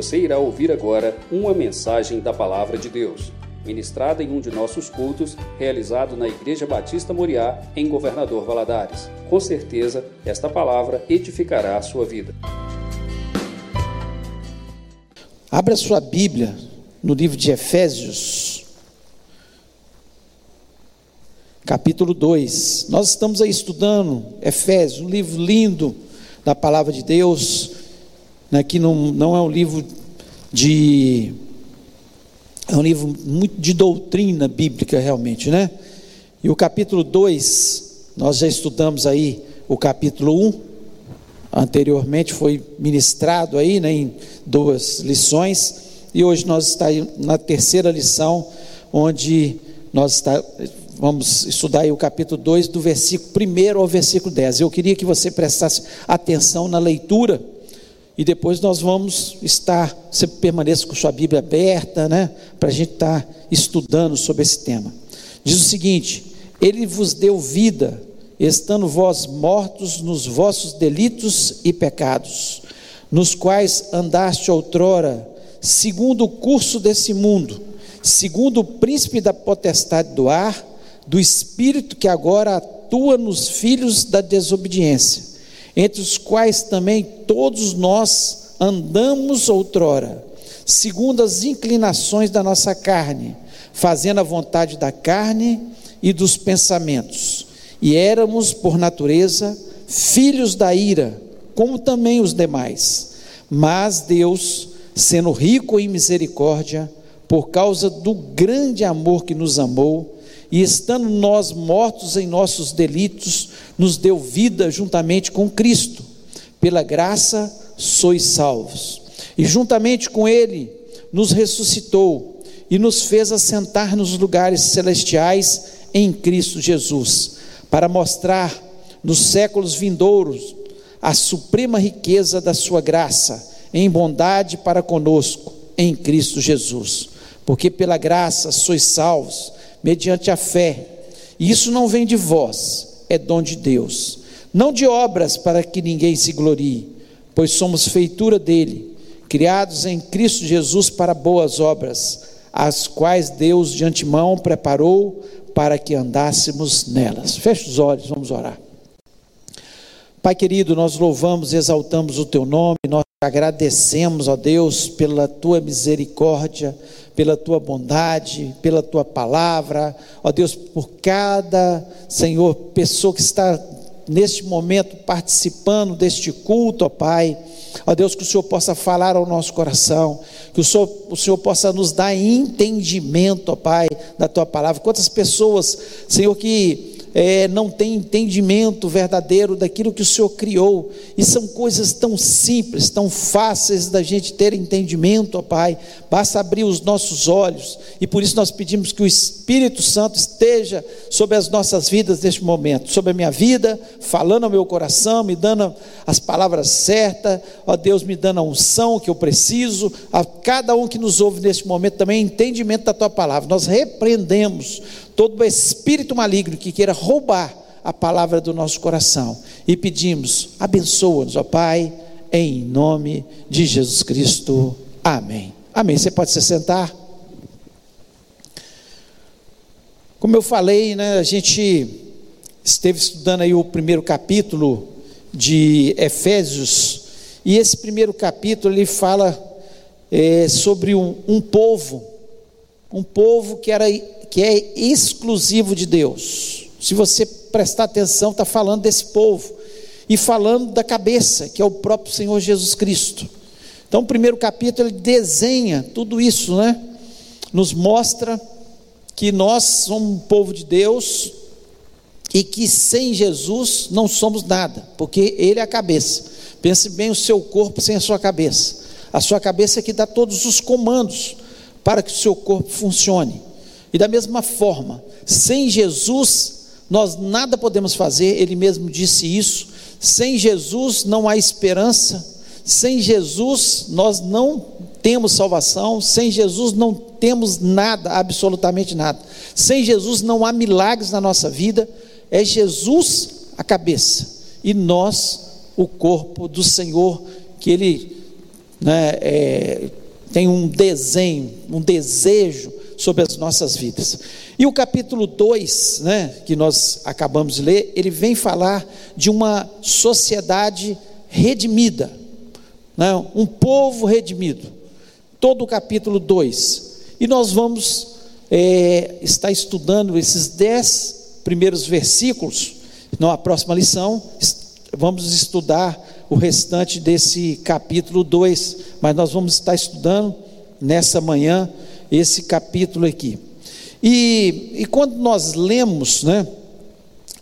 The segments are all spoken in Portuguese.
Você irá ouvir agora uma mensagem da Palavra de Deus, ministrada em um de nossos cultos, realizado na Igreja Batista Moriá, em Governador Valadares. Com certeza, esta palavra edificará a sua vida. Abra sua Bíblia no livro de Efésios, capítulo 2. Nós estamos aí estudando Efésios, um livro lindo da palavra de Deus, né, que não, não é um livro de. É um livro muito de doutrina bíblica, realmente, né? E o capítulo 2, nós já estudamos aí o capítulo 1, um, anteriormente foi ministrado aí, né, em duas lições, e hoje nós estamos na terceira lição, onde nós está, vamos estudar aí o capítulo 2, do versículo 1 ao versículo 10. Eu queria que você prestasse atenção na leitura e depois nós vamos estar, você permaneça com sua Bíblia aberta, né? Para a gente estar tá estudando sobre esse tema. Diz o seguinte: Ele vos deu vida, estando vós mortos nos vossos delitos e pecados, nos quais andaste outrora, segundo o curso desse mundo, segundo o príncipe da potestade do ar, do espírito que agora atua nos filhos da desobediência entre os quais também todos nós andamos outrora, segundo as inclinações da nossa carne, fazendo a vontade da carne e dos pensamentos. E éramos, por natureza, filhos da ira, como também os demais. Mas Deus, sendo rico em misericórdia, por causa do grande amor que nos amou, e estando nós mortos em nossos delitos, nos deu vida juntamente com Cristo. Pela graça sois salvos. E juntamente com Ele nos ressuscitou e nos fez assentar nos lugares celestiais em Cristo Jesus, para mostrar nos séculos vindouros a suprema riqueza da Sua graça em bondade para conosco em Cristo Jesus. Porque pela graça sois salvos mediante a fé. E isso não vem de vós, é dom de Deus. Não de obras para que ninguém se glorie, pois somos feitura dele, criados em Cristo Jesus para boas obras, as quais Deus de antemão preparou para que andássemos nelas. Feche os olhos, vamos orar. Pai querido, nós louvamos e exaltamos o teu nome, nós agradecemos, ó Deus, pela tua misericórdia, pela tua bondade, pela tua palavra, ó Deus, por cada, Senhor, pessoa que está neste momento participando deste culto, ó Pai. Ó Deus, que o Senhor possa falar ao nosso coração, que o Senhor, o Senhor possa nos dar entendimento, ó Pai, da tua palavra. Quantas pessoas, Senhor, que é, não tem entendimento verdadeiro daquilo que o Senhor criou, e são coisas tão simples, tão fáceis da gente ter entendimento, ó Pai, basta abrir os nossos olhos, e por isso nós pedimos que o Espírito Santo esteja sobre as nossas vidas neste momento, sobre a minha vida, falando ao meu coração, me dando as palavras certas, ó Deus, me dando a unção que eu preciso, a cada um que nos ouve neste momento também, entendimento da tua palavra, nós repreendemos todo espírito maligno que queira roubar a palavra do nosso coração. E pedimos, abençoa-nos, ó Pai, em nome de Jesus Cristo. Amém. Amém. Você pode se sentar. Como eu falei, né, a gente esteve estudando aí o primeiro capítulo de Efésios, e esse primeiro capítulo ele fala é, sobre um, um povo, um povo que era que é exclusivo de Deus. Se você prestar atenção, está falando desse povo e falando da cabeça, que é o próprio Senhor Jesus Cristo. Então, o primeiro capítulo ele desenha tudo isso, né? Nos mostra que nós somos um povo de Deus e que sem Jesus não somos nada, porque Ele é a cabeça. Pense bem o seu corpo sem a sua cabeça. A sua cabeça é que dá todos os comandos para que o seu corpo funcione. E da mesma forma, sem Jesus, nós nada podemos fazer, ele mesmo disse isso. Sem Jesus não há esperança, sem Jesus nós não temos salvação, sem Jesus não temos nada, absolutamente nada. Sem Jesus não há milagres na nossa vida, é Jesus a cabeça e nós o corpo do Senhor que ele né, é, tem um desenho, um desejo sobre as nossas vidas. E o capítulo 2, né, que nós acabamos de ler, ele vem falar de uma sociedade redimida, né, um povo redimido. Todo o capítulo 2. E nós vamos é, estar estudando esses dez primeiros versículos. Na próxima lição, vamos estudar o restante desse capítulo 2, mas nós vamos estar estudando nessa manhã esse capítulo aqui. E, e quando nós lemos, né,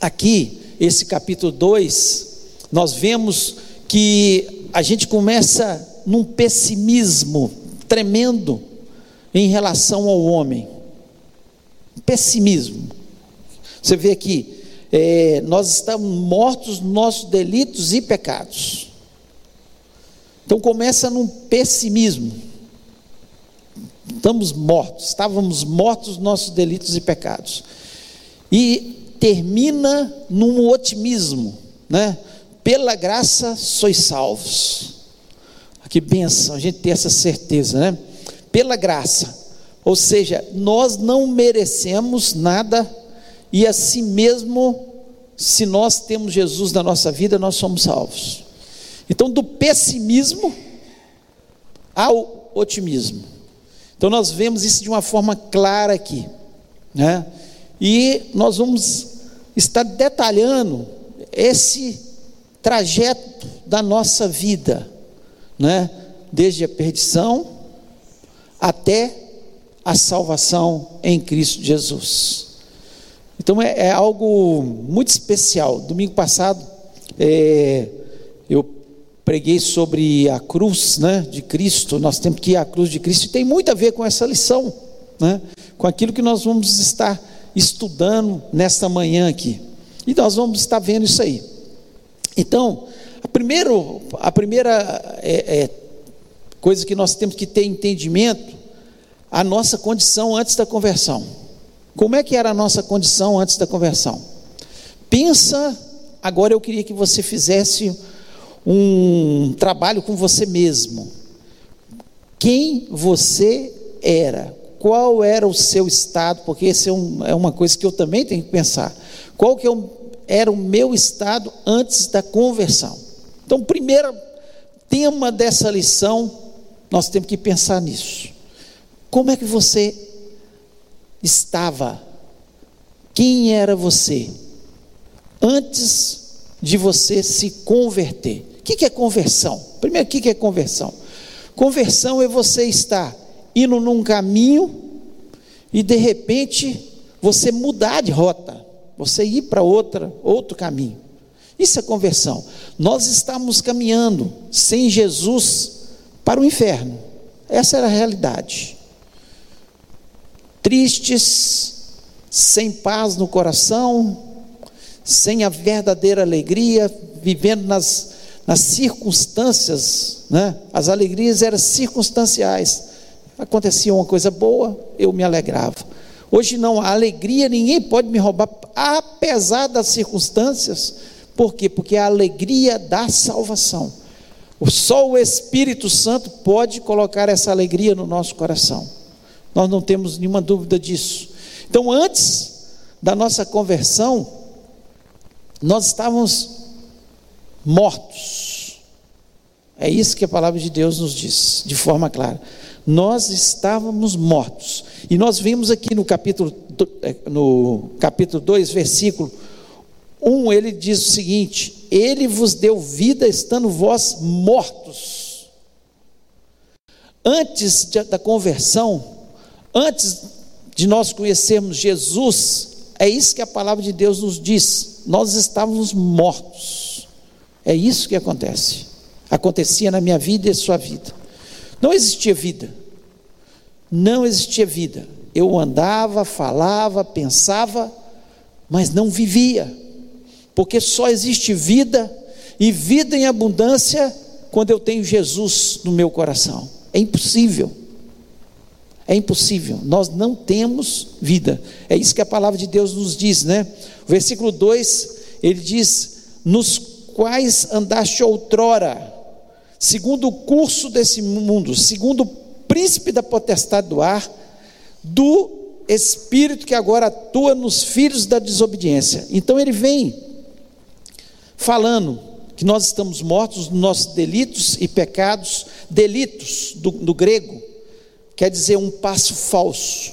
aqui, esse capítulo 2, nós vemos que a gente começa num pessimismo tremendo em relação ao homem. Pessimismo. Você vê aqui, é, nós estamos mortos nos nossos delitos e pecados. Então começa num pessimismo. Estamos mortos, estávamos mortos nos nossos delitos e pecados. E termina num otimismo, né? Pela graça sois salvos. Que benção a gente ter essa certeza, né? Pela graça. Ou seja, nós não merecemos nada e assim mesmo, se nós temos Jesus na nossa vida, nós somos salvos. Então, do pessimismo ao otimismo. Então, nós vemos isso de uma forma clara aqui, né? E nós vamos estar detalhando esse trajeto da nossa vida, né? Desde a perdição até a salvação em Cristo Jesus. Então é, é algo muito especial. Domingo passado é, eu preguei sobre a cruz né, de Cristo. Nós temos que ir à cruz de Cristo e tem muito a ver com essa lição, né, com aquilo que nós vamos estar estudando nesta manhã aqui. E nós vamos estar vendo isso aí. Então, a, primeiro, a primeira é, é, coisa que nós temos que ter entendimento, a nossa condição antes da conversão. Como é que era a nossa condição antes da conversão? Pensa, agora eu queria que você fizesse um trabalho com você mesmo. Quem você era? Qual era o seu estado? Porque essa é, um, é, uma coisa que eu também tenho que pensar. Qual que é era o meu estado antes da conversão? Então, primeiro tema dessa lição, nós temos que pensar nisso. Como é que você estava, quem era você, antes de você se converter. O que é conversão? Primeiro, o que é conversão? Conversão é você estar indo num caminho e de repente você mudar de rota, você ir para outra outro caminho. Isso é conversão. Nós estamos caminhando sem Jesus para o inferno. Essa era a realidade tristes, sem paz no coração, sem a verdadeira alegria, vivendo nas, nas circunstâncias, né? as alegrias eram circunstanciais. Acontecia uma coisa boa, eu me alegrava. Hoje não, a alegria ninguém pode me roubar, apesar das circunstâncias. Por quê? Porque a alegria da salvação. Só o Espírito Santo pode colocar essa alegria no nosso coração. Nós não temos nenhuma dúvida disso. Então, antes da nossa conversão, nós estávamos mortos. É isso que a palavra de Deus nos diz, de forma clara. Nós estávamos mortos. E nós vimos aqui no capítulo, é, no capítulo 2, versículo 1, ele diz o seguinte: Ele vos deu vida estando vós mortos. Antes da conversão, Antes de nós conhecermos Jesus, é isso que a palavra de Deus nos diz. Nós estávamos mortos. É isso que acontece. Acontecia na minha vida e sua vida. Não existia vida. Não existia vida. Eu andava, falava, pensava, mas não vivia. Porque só existe vida e vida em abundância quando eu tenho Jesus no meu coração. É impossível. É impossível, nós não temos vida. É isso que a palavra de Deus nos diz, né? O versículo 2, ele diz: Nos quais andaste outrora, segundo o curso desse mundo, segundo o príncipe da potestade do ar, do espírito que agora atua nos filhos da desobediência. Então ele vem falando que nós estamos mortos nos nossos delitos e pecados, delitos do, do grego, quer dizer um passo falso.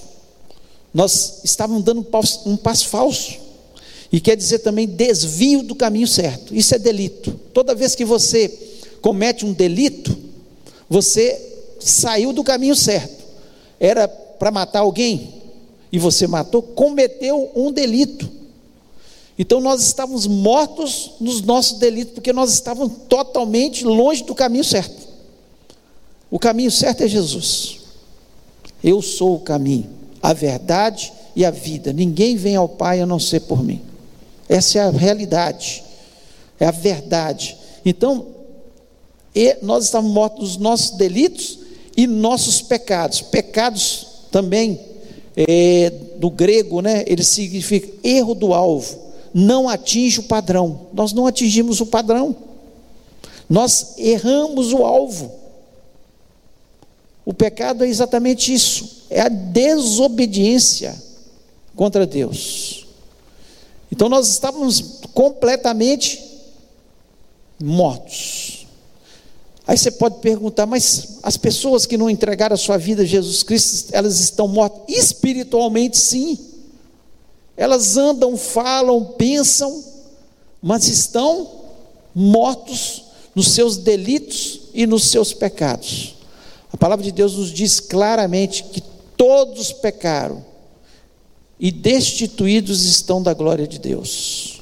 Nós estávamos dando um passo, um passo falso. E quer dizer também desvio do caminho certo. Isso é delito. Toda vez que você comete um delito, você saiu do caminho certo. Era para matar alguém e você matou, cometeu um delito. Então nós estávamos mortos nos nossos delitos, porque nós estávamos totalmente longe do caminho certo. O caminho certo é Jesus. Eu sou o caminho, a verdade e a vida. Ninguém vem ao Pai a não ser por mim. Essa é a realidade, é a verdade. Então, nós estávamos mortos nos nossos delitos e nossos pecados. Pecados também, é, do grego, né, ele significa erro do alvo, não atinge o padrão. Nós não atingimos o padrão, nós erramos o alvo. O pecado é exatamente isso, é a desobediência contra Deus. Então nós estávamos completamente mortos. Aí você pode perguntar, mas as pessoas que não entregaram a sua vida a Jesus Cristo, elas estão mortas? Espiritualmente, sim. Elas andam, falam, pensam, mas estão mortos nos seus delitos e nos seus pecados. A palavra de Deus nos diz claramente que todos pecaram e destituídos estão da glória de Deus.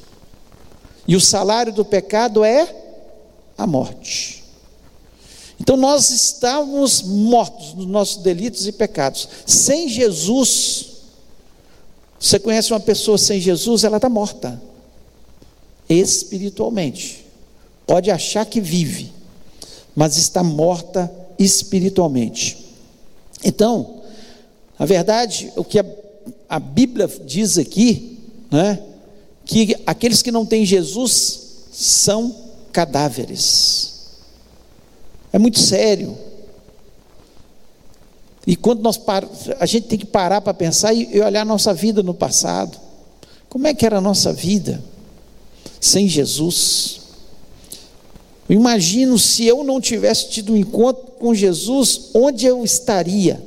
E o salário do pecado é a morte. Então nós estávamos mortos nos nossos delitos e pecados. Sem Jesus, você conhece uma pessoa sem Jesus, ela está morta, espiritualmente. Pode achar que vive, mas está morta espiritualmente. Então, na verdade, o que a, a Bíblia diz aqui, né, que aqueles que não têm Jesus são cadáveres. É muito sério. E quando nós par... a gente tem que parar para pensar e olhar a nossa vida no passado. Como é que era a nossa vida sem Jesus? Eu imagino se eu não tivesse tido um encontro com Jesus, onde eu estaria?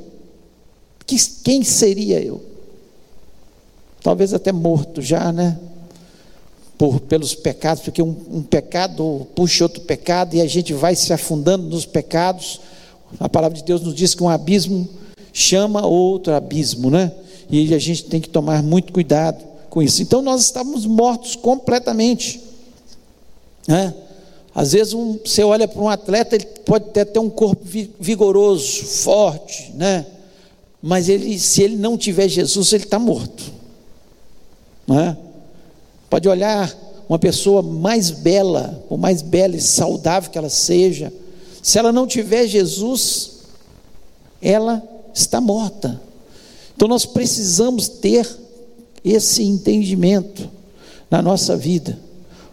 Quem seria eu? Talvez até morto já, né? Por, pelos pecados, porque um, um pecado puxa outro pecado e a gente vai se afundando nos pecados. A palavra de Deus nos diz que um abismo chama outro abismo, né? E a gente tem que tomar muito cuidado com isso. Então nós estávamos mortos completamente. Né? Às vezes um, você olha para um atleta, ele pode ter até um corpo vigoroso, forte, né? Mas ele, se ele não tiver Jesus, ele está morto. Né? Pode olhar uma pessoa mais bela, ou mais bela e saudável que ela seja, se ela não tiver Jesus, ela está morta. Então nós precisamos ter esse entendimento na nossa vida.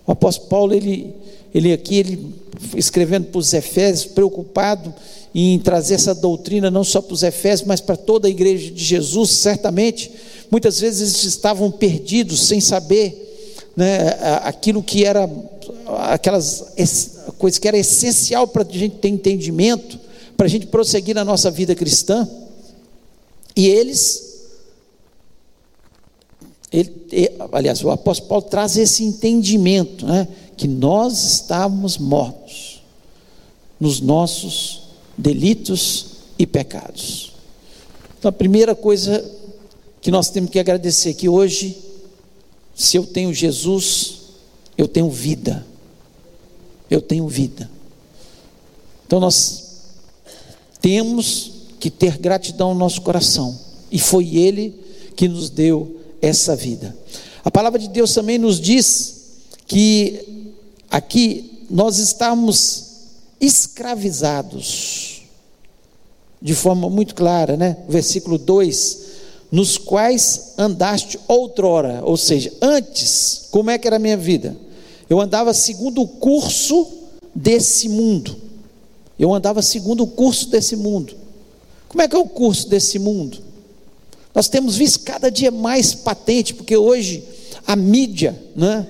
O apóstolo Paulo, ele, ele aqui, ele escrevendo para os Efésios, preocupado em trazer essa doutrina não só para os Efésios, mas para toda a igreja de Jesus, certamente, muitas vezes eles estavam perdidos, sem saber né, aquilo que era, aquelas coisas que era essencial para a gente ter entendimento, para a gente prosseguir na nossa vida cristã. E eles, ele, aliás, o apóstolo Paulo traz esse entendimento, né, que nós estávamos mortos nos nossos delitos e pecados. Então, a primeira coisa que nós temos que agradecer que hoje se eu tenho Jesus, eu tenho vida. Eu tenho vida. Então nós temos que ter gratidão no nosso coração. E foi Ele que nos deu essa vida. A palavra de Deus também nos diz que aqui nós estamos escravizados, de forma muito clara, né? Versículo 2: nos quais andaste outrora, ou seja, antes, como é que era a minha vida? Eu andava segundo o curso desse mundo. Eu andava segundo o curso desse mundo. Como é que é o curso desse mundo? Nós temos visto cada dia mais patente, porque hoje a mídia, né?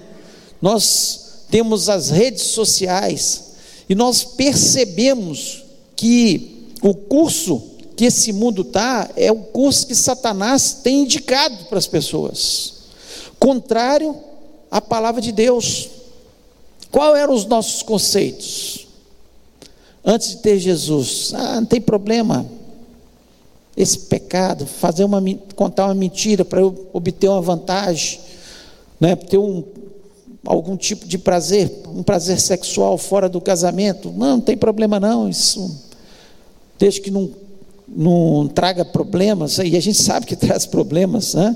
nós temos as redes sociais, e nós percebemos que o curso que esse mundo está é o curso que Satanás tem indicado para as pessoas, contrário à palavra de Deus. Qual eram os nossos conceitos? Antes de ter Jesus, ah, não tem problema, esse pecado, fazer uma, contar uma mentira para eu obter uma vantagem, né, ter um, algum tipo de prazer, um prazer sexual fora do casamento, não, não tem problema não, isso, desde que não, não traga problemas, e a gente sabe que traz problemas, né?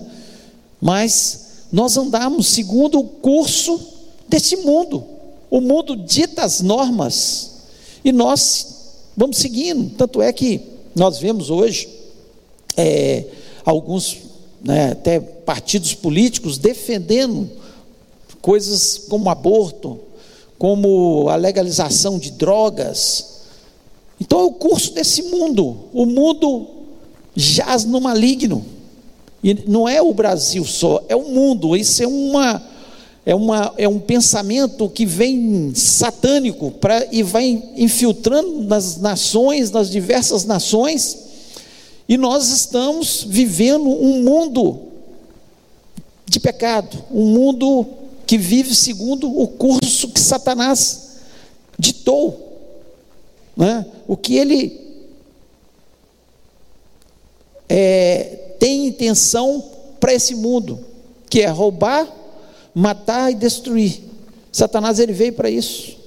mas nós andamos segundo o curso desse mundo, o mundo dita as normas, e nós vamos seguindo, tanto é que nós vemos hoje é, alguns né, até partidos políticos defendendo coisas como aborto, como a legalização de drogas. Então é o curso desse mundo. O mundo jaz no maligno. E não é o Brasil só, é o mundo. Isso é uma é, uma, é um pensamento que vem satânico pra, e vai infiltrando nas nações, nas diversas nações, e nós estamos vivendo um mundo de pecado, um mundo que vive segundo o curso que Satanás ditou, né? o que ele é, tem intenção para esse mundo, que é roubar, matar e destruir. Satanás ele veio para isso.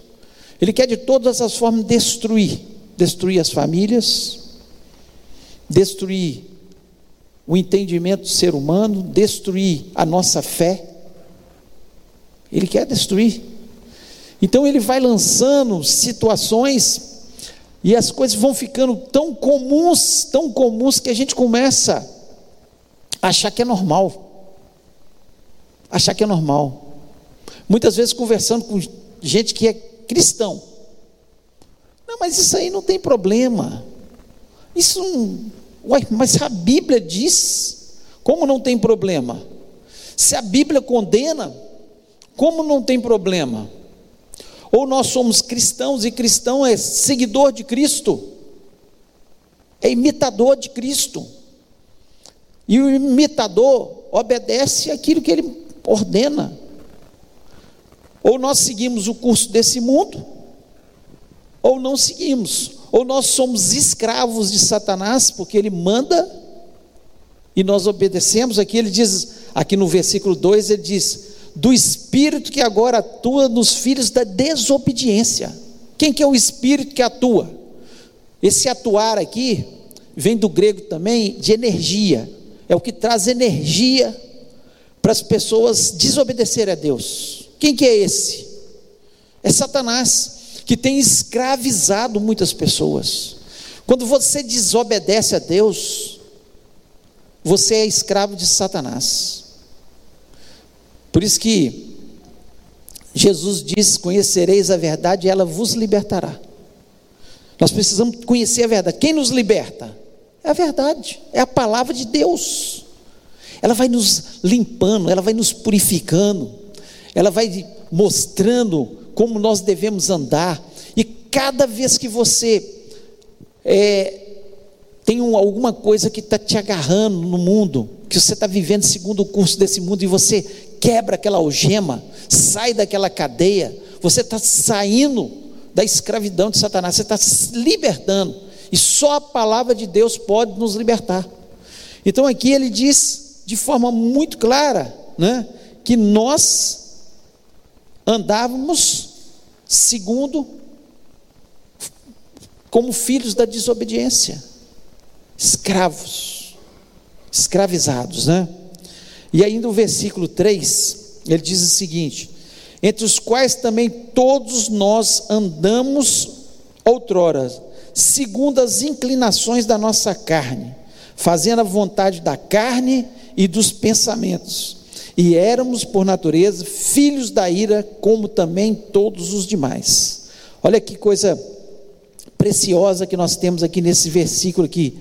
Ele quer de todas as formas destruir, destruir as famílias, destruir o entendimento do ser humano, destruir a nossa fé. Ele quer destruir. Então ele vai lançando situações e as coisas vão ficando tão comuns, tão comuns que a gente começa a achar que é normal. Achar que é normal. Muitas vezes conversando com gente que é cristão. Não, mas isso aí não tem problema. Isso não, Uai, mas a Bíblia diz, como não tem problema? Se a Bíblia condena, como não tem problema? Ou nós somos cristãos e cristão é seguidor de Cristo, é imitador de Cristo. E o imitador obedece aquilo que ele ordena. Ou nós seguimos o curso desse mundo, ou não seguimos ou nós somos escravos de Satanás, porque ele manda e nós obedecemos. Aqui ele diz, aqui no versículo 2, ele diz: do espírito que agora atua nos filhos da desobediência. Quem que é o espírito que atua? Esse atuar aqui vem do grego também de energia. É o que traz energia para as pessoas desobedecerem a Deus. Quem que é esse? É Satanás que tem escravizado muitas pessoas. Quando você desobedece a Deus, você é escravo de Satanás. Por isso que Jesus diz: Conhecereis a verdade e ela vos libertará. Nós precisamos conhecer a verdade. Quem nos liberta? É a verdade, é a palavra de Deus. Ela vai nos limpando, ela vai nos purificando, ela vai mostrando como nós devemos andar. E cada vez que você é, tem um, alguma coisa que está te agarrando no mundo, que você está vivendo segundo o curso desse mundo e você quebra aquela algema, sai daquela cadeia, você está saindo da escravidão de Satanás, você está se libertando. E só a palavra de Deus pode nos libertar. Então aqui ele diz de forma muito clara, né, que nós andávamos Segundo, como filhos da desobediência, escravos, escravizados, né? E ainda o versículo 3, ele diz o seguinte: entre os quais também todos nós andamos outrora, segundo as inclinações da nossa carne, fazendo a vontade da carne e dos pensamentos e éramos, por natureza, filhos da ira, como também todos os demais. Olha que coisa preciosa que nós temos aqui nesse versículo aqui.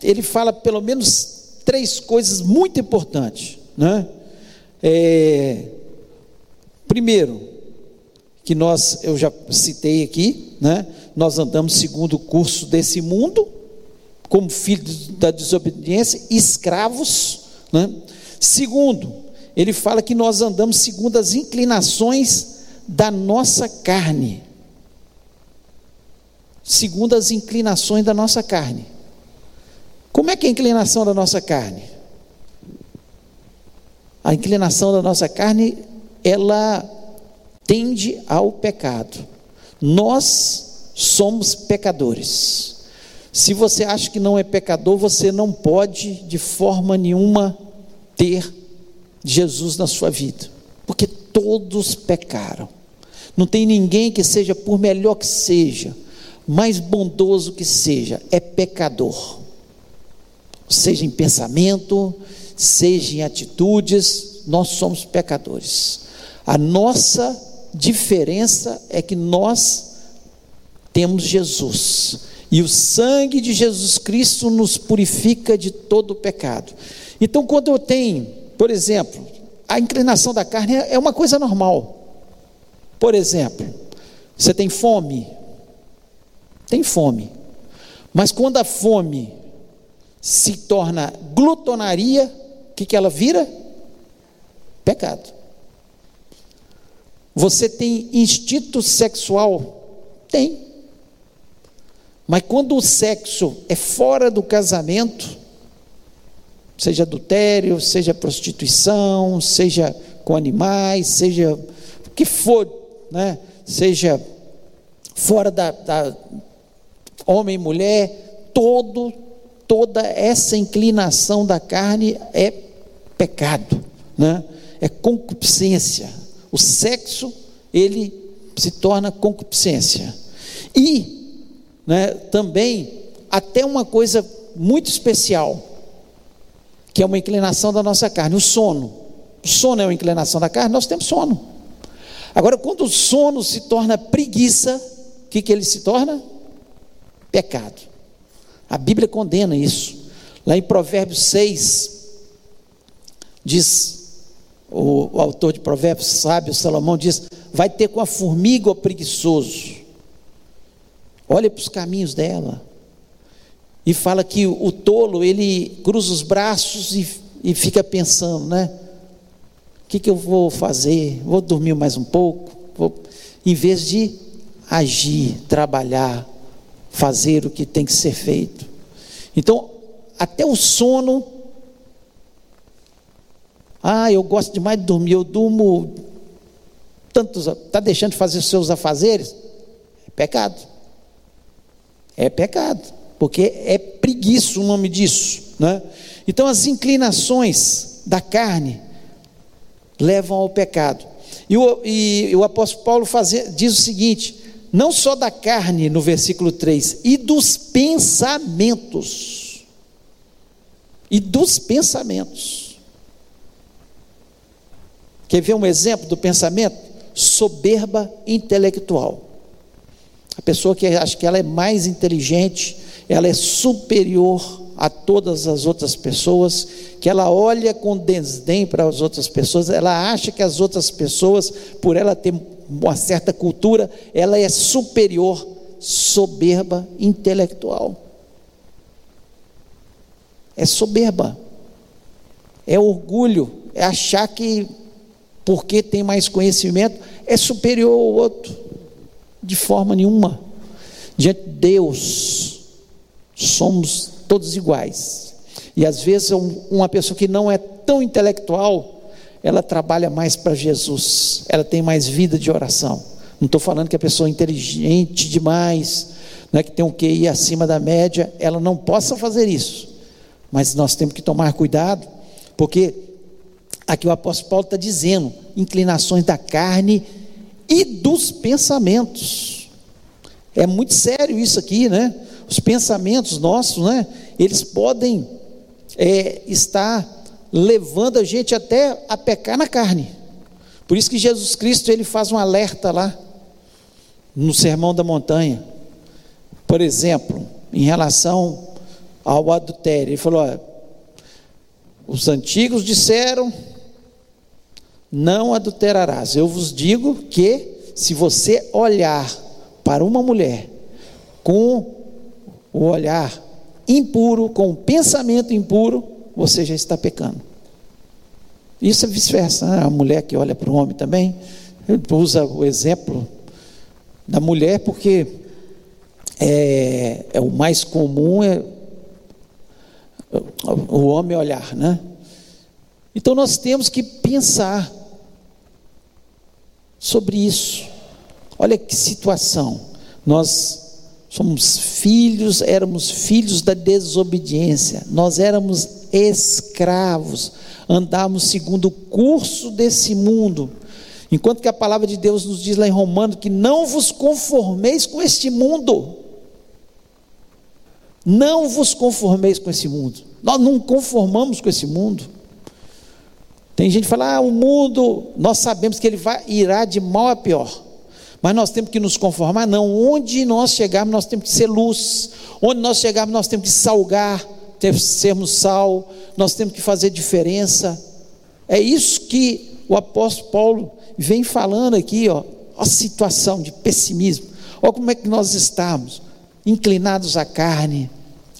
Ele fala pelo menos três coisas muito importantes, né? É, primeiro, que nós, eu já citei aqui, né? Nós andamos segundo o curso desse mundo, como filhos da desobediência, escravos, né? Segundo, ele fala que nós andamos segundo as inclinações da nossa carne. Segundo as inclinações da nossa carne. Como é que é a inclinação da nossa carne? A inclinação da nossa carne, ela tende ao pecado. Nós somos pecadores. Se você acha que não é pecador, você não pode de forma nenhuma ter Jesus na sua vida, porque todos pecaram. Não tem ninguém que seja, por melhor que seja, mais bondoso que seja, é pecador. Seja em pensamento, seja em atitudes, nós somos pecadores. A nossa diferença é que nós temos Jesus. E o sangue de Jesus Cristo nos purifica de todo o pecado. Então, quando eu tenho, por exemplo, a inclinação da carne é uma coisa normal. Por exemplo, você tem fome? Tem fome. Mas quando a fome se torna glutonaria, o que, que ela vira? Pecado. Você tem instinto sexual? Tem. Mas quando o sexo é fora do casamento, seja adultério, seja prostituição, seja com animais, seja o que for, né? seja fora da, da homem e mulher, todo, toda essa inclinação da carne é pecado, né? é concupiscência. O sexo, ele se torna concupiscência. E né, também, até uma coisa muito especial, que é uma inclinação da nossa carne, o sono. O sono é uma inclinação da carne, nós temos sono. Agora, quando o sono se torna preguiça, o que, que ele se torna? Pecado. A Bíblia condena isso. Lá em Provérbios 6, diz o, o autor de Provérbios, sábio Salomão, diz: vai ter com a formiga o preguiçoso. Olha para os caminhos dela e fala que o tolo, ele cruza os braços e, e fica pensando, né? O que, que eu vou fazer? Vou dormir mais um pouco? Vou... Em vez de agir, trabalhar, fazer o que tem que ser feito. Então, até o sono. Ah, eu gosto demais de dormir, eu durmo tantos. Está deixando de fazer os seus afazeres? É pecado. É pecado porque é preguiça o nome disso. Né? Então, as inclinações da carne levam ao pecado. E o, e, o apóstolo Paulo diz o seguinte: não só da carne, no versículo 3, e dos pensamentos. E dos pensamentos. Quer ver um exemplo do pensamento? Soberba intelectual. A pessoa que acha que ela é mais inteligente, ela é superior a todas as outras pessoas, que ela olha com desdém para as outras pessoas, ela acha que as outras pessoas, por ela ter uma certa cultura, ela é superior, soberba intelectual. É soberba, é orgulho, é achar que porque tem mais conhecimento é superior ao outro, de forma nenhuma. Diante de Deus, somos todos iguais. E às vezes uma pessoa que não é tão intelectual, ela trabalha mais para Jesus, ela tem mais vida de oração. Não estou falando que a pessoa é inteligente demais, né, que tem um QI acima da média, ela não possa fazer isso. Mas nós temos que tomar cuidado, porque aqui o apóstolo Paulo está dizendo: inclinações da carne e dos pensamentos. É muito sério isso aqui, né? os pensamentos nossos, né? Eles podem é, estar levando a gente até a pecar na carne. Por isso que Jesus Cristo ele faz um alerta lá no Sermão da Montanha. Por exemplo, em relação ao adultério, ele falou: olha, os antigos disseram: não adulterarás. Eu vos digo que se você olhar para uma mulher com o olhar impuro, com o pensamento impuro, você já está pecando. Isso é vice-versa. Né? A mulher que olha para o homem também, usa o exemplo da mulher porque é, é o mais comum é o homem olhar, né? Então nós temos que pensar sobre isso. Olha que situação. Nós somos filhos, éramos filhos da desobediência. Nós éramos escravos. Andávamos segundo o curso desse mundo. Enquanto que a palavra de Deus nos diz lá em Romano que não vos conformeis com este mundo. Não vos conformeis com esse mundo. Nós não conformamos com esse mundo. Tem gente que fala, ah, o mundo, nós sabemos que ele vai, irá de mal a pior. Mas nós temos que nos conformar? Não. Onde nós chegarmos, nós temos que ser luz. Onde nós chegarmos, nós temos que salgar, sermos sal, nós temos que fazer diferença. É isso que o apóstolo Paulo vem falando aqui, ó, a situação de pessimismo. Olha como é que nós estamos, inclinados à carne,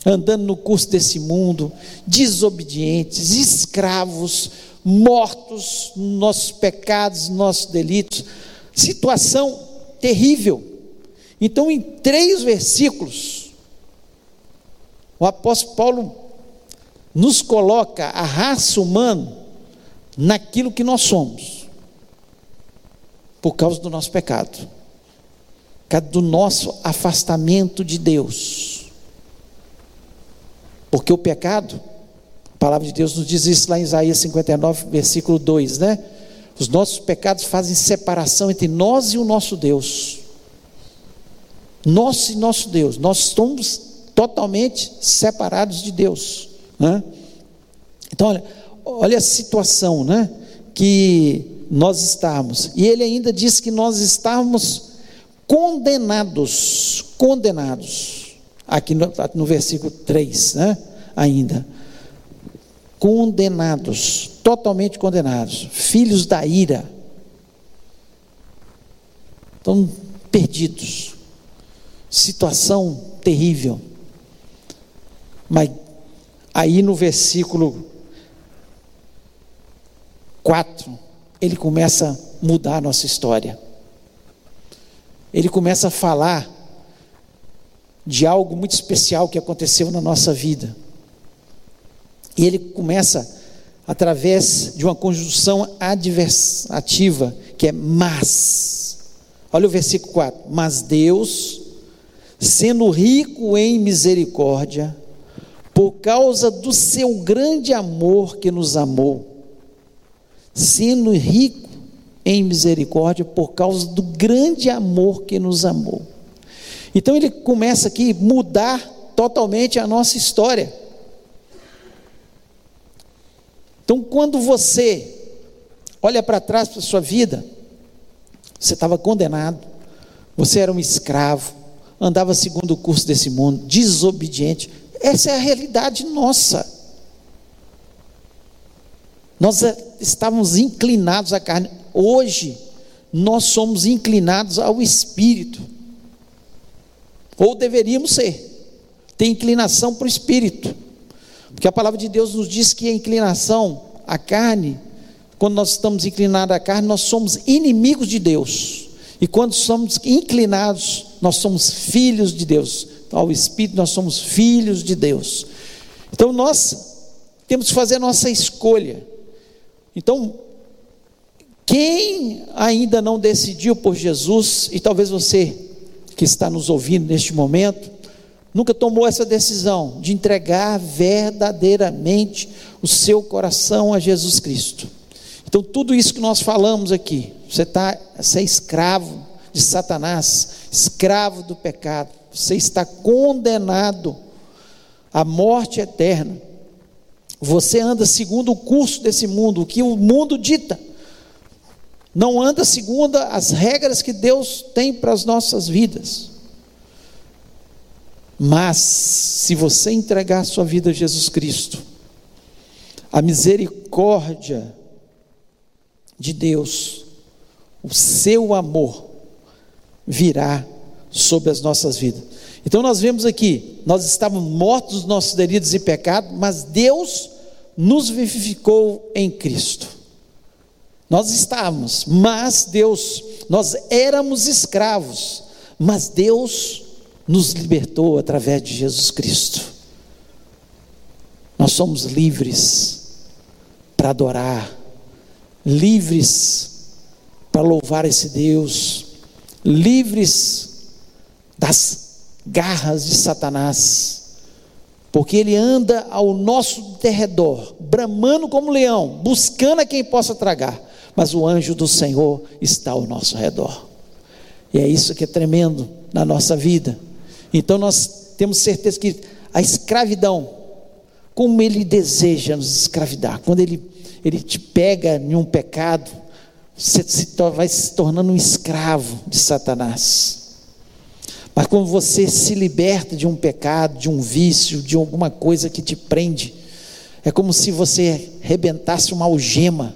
andando no curso desse mundo, desobedientes, escravos, mortos nos nossos pecados, nos nossos delitos. Situação terrível. Então, em três versículos, o apóstolo Paulo nos coloca a raça humana naquilo que nós somos, por causa do nosso pecado, por causa do nosso afastamento de Deus. Porque o pecado a palavra de Deus nos diz isso lá em Isaías 59, versículo 2, né? Os nossos pecados fazem separação entre nós e o nosso Deus. Nós e nosso Deus. Nós estamos totalmente separados de Deus. Né? Então, olha, olha a situação né, que nós estamos. E ele ainda diz que nós estávamos condenados. Condenados. Aqui no, no versículo 3, né? Ainda condenados, totalmente condenados, filhos da ira. Estão perdidos. Situação terrível. Mas aí no versículo 4, ele começa a mudar a nossa história. Ele começa a falar de algo muito especial que aconteceu na nossa vida. E ele começa através de uma conjunção adversativa, que é mas. Olha o versículo 4: Mas Deus, sendo rico em misericórdia, por causa do seu grande amor que nos amou, sendo rico em misericórdia, por causa do grande amor que nos amou. Então ele começa aqui a mudar totalmente a nossa história. Então, quando você olha para trás para a sua vida, você estava condenado, você era um escravo, andava segundo o curso desse mundo, desobediente. Essa é a realidade nossa. Nós é, estávamos inclinados à carne. Hoje, nós somos inclinados ao espírito. Ou deveríamos ser. Tem inclinação para o espírito. Porque a palavra de Deus nos diz que a inclinação à carne, quando nós estamos inclinados à carne, nós somos inimigos de Deus. E quando somos inclinados, nós somos filhos de Deus. Ao Espírito, nós somos filhos de Deus. Então nós temos que fazer a nossa escolha. Então, quem ainda não decidiu por Jesus, e talvez você que está nos ouvindo neste momento, nunca tomou essa decisão de entregar verdadeiramente o seu coração a Jesus Cristo. Então, tudo isso que nós falamos aqui, você, está, você é escravo de Satanás, escravo do pecado, você está condenado à morte eterna. Você anda segundo o curso desse mundo, o que o mundo dita. Não anda segundo as regras que Deus tem para as nossas vidas. Mas, se você entregar a sua vida a Jesus Cristo, a misericórdia de Deus, o seu amor virá sobre as nossas vidas. Então nós vemos aqui, nós estávamos mortos nos nossos delitos e pecados, mas Deus nos vivificou em Cristo. Nós estávamos, mas Deus, nós éramos escravos, mas Deus nos libertou através de Jesus Cristo. Nós somos livres para adorar, livres para louvar esse Deus, livres das garras de Satanás, porque ele anda ao nosso derredor, bramando como leão, buscando a quem possa tragar, mas o anjo do Senhor está ao nosso redor. E é isso que é tremendo na nossa vida. Então nós temos certeza que a escravidão, como ele deseja nos escravidar, quando ele, ele te pega em um pecado, você se, vai se tornando um escravo de Satanás. Mas quando você se liberta de um pecado, de um vício, de alguma coisa que te prende, é como se você rebentasse uma algema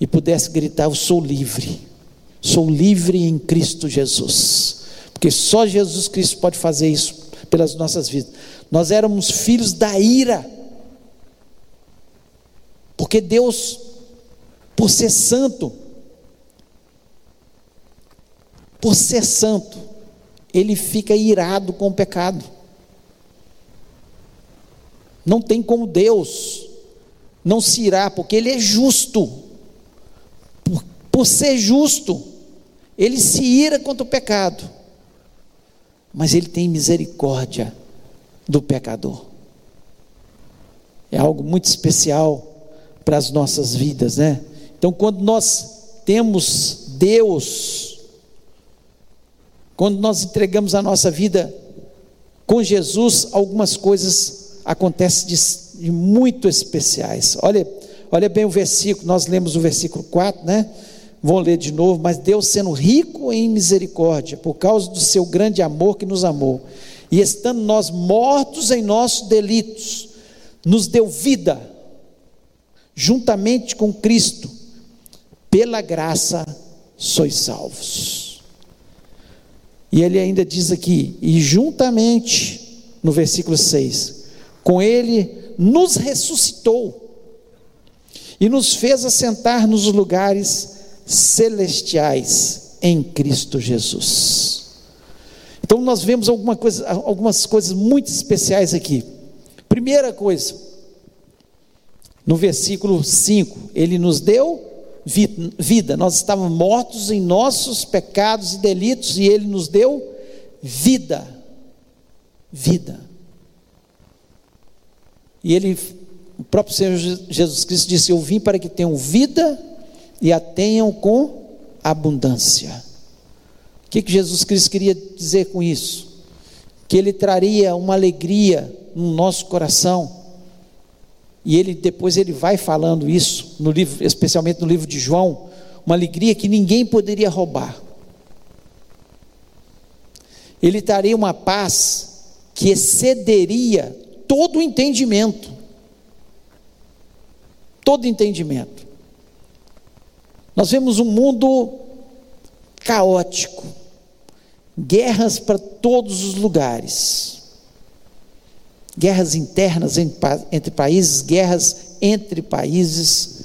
e pudesse gritar: Eu sou livre, sou livre em Cristo Jesus. Porque só Jesus Cristo pode fazer isso pelas nossas vidas. Nós éramos filhos da ira, porque Deus, por ser santo, por ser santo, ele fica irado com o pecado. Não tem como Deus não se irar, porque Ele é justo. Por, por ser justo, Ele se ira contra o pecado, mas Ele tem misericórdia do pecador. É algo muito especial para as nossas vidas, né? Então, quando nós temos Deus quando nós entregamos a nossa vida com Jesus, algumas coisas acontecem de, de muito especiais. Olha, olha bem o versículo, nós lemos o versículo 4, né? Vou ler de novo, mas Deus sendo rico em misericórdia, por causa do seu grande amor que nos amou, e estando nós mortos em nossos delitos, nos deu vida, juntamente com Cristo, pela graça sois salvos. E ele ainda diz aqui, e juntamente, no versículo 6, com ele nos ressuscitou e nos fez assentar nos lugares celestiais em Cristo Jesus. Então nós vemos alguma coisa, algumas coisas muito especiais aqui. Primeira coisa, no versículo 5, ele nos deu vida. Nós estávamos mortos em nossos pecados e delitos e Ele nos deu vida. Vida. E Ele, o próprio Senhor Jesus Cristo disse: Eu vim para que tenham vida e a tenham com abundância. O que, que Jesus Cristo queria dizer com isso? Que Ele traria uma alegria no nosso coração e ele depois ele vai falando isso no livro, especialmente no livro de João, uma alegria que ninguém poderia roubar. Ele traria uma paz que excederia todo o entendimento. Todo entendimento. Nós vemos um mundo caótico, guerras para todos os lugares guerras internas entre países, guerras entre países,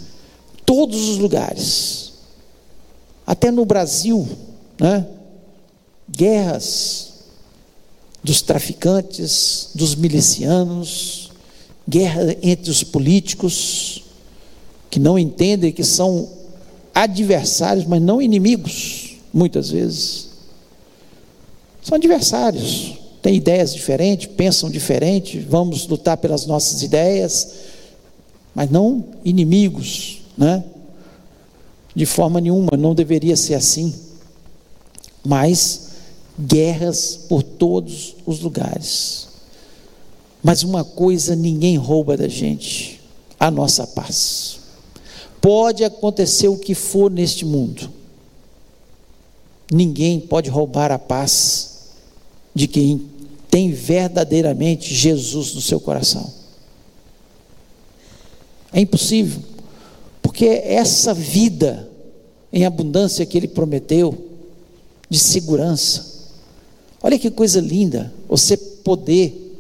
todos os lugares. Até no Brasil, né? Guerras dos traficantes, dos milicianos, guerra entre os políticos que não entendem que são adversários, mas não inimigos, muitas vezes. São adversários têm ideias diferentes, pensam diferente, vamos lutar pelas nossas ideias, mas não inimigos, né? De forma nenhuma, não deveria ser assim. Mas guerras por todos os lugares. Mas uma coisa ninguém rouba da gente: a nossa paz. Pode acontecer o que for neste mundo, ninguém pode roubar a paz de quem tem verdadeiramente Jesus no seu coração. É impossível, porque essa vida em abundância que ele prometeu, de segurança. Olha que coisa linda, você poder,